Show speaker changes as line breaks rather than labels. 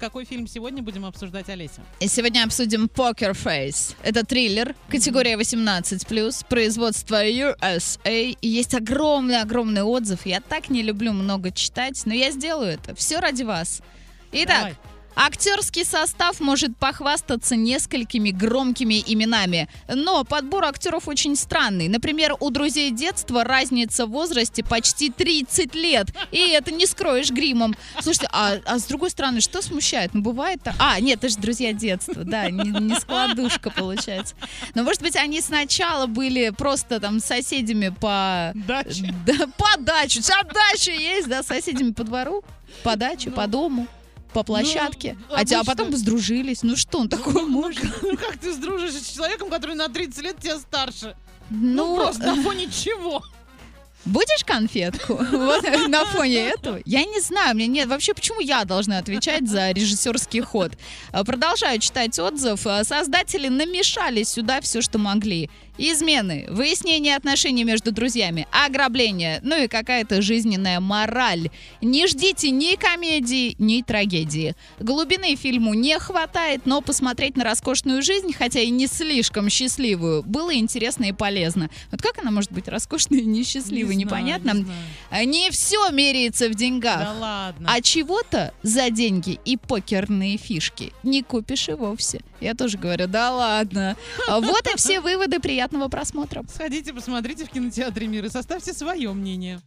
Какой фильм сегодня будем обсуждать, Олеся?
Сегодня обсудим Poker Face. Это триллер, категория 18+, производство USA. Есть огромный-огромный отзыв. Я так не люблю много читать, но я сделаю это. Все ради вас. Итак,
Давай.
Актерский состав может похвастаться несколькими громкими именами, но подбор актеров очень странный. Например, у друзей детства разница в возрасте почти 30 лет, и это не скроешь гримом. Слушайте, а, а с другой стороны, что смущает? Ну, бывает так. А, нет, это же друзья детства, да, не, не складушка получается. Но, может быть, они сначала были просто там соседями по...
Дача.
Да, по даче. Сейчас дача есть, да, соседями по двору, по даче,
Ну,
по дому по площадке,
ну,
а, те- а потом сдружились. Ну что он такое может?
Ну как ты сдружишься с человеком, который на 30 лет тебя старше?
Ну,
Ну, просто на фоне чего?
Будешь конфетку? Вот на фоне этого? Я не знаю, мне нет. Вообще, почему я должна отвечать за режиссерский ход? А, Продолжаю читать отзыв. А, Создатели намешали сюда все, что могли. Измены, выяснение отношений между друзьями, ограбление, ну и какая-то жизненная мораль. Не ждите ни комедии, ни трагедии. Глубины фильму не хватает, но посмотреть на роскошную жизнь, хотя и не слишком счастливую, было интересно и полезно. Вот как она может быть роскошной и несчастливой, непонятно.
не знаю.
А Не все меряется в деньгах.
Да ладно.
А чего-то за деньги и покерные фишки не купишь и вовсе. Я тоже говорю, да ладно. А Вот и все выводы. Приятного просмотра.
Сходите, посмотрите в кинотеатре «Мир» и составьте свое мнение.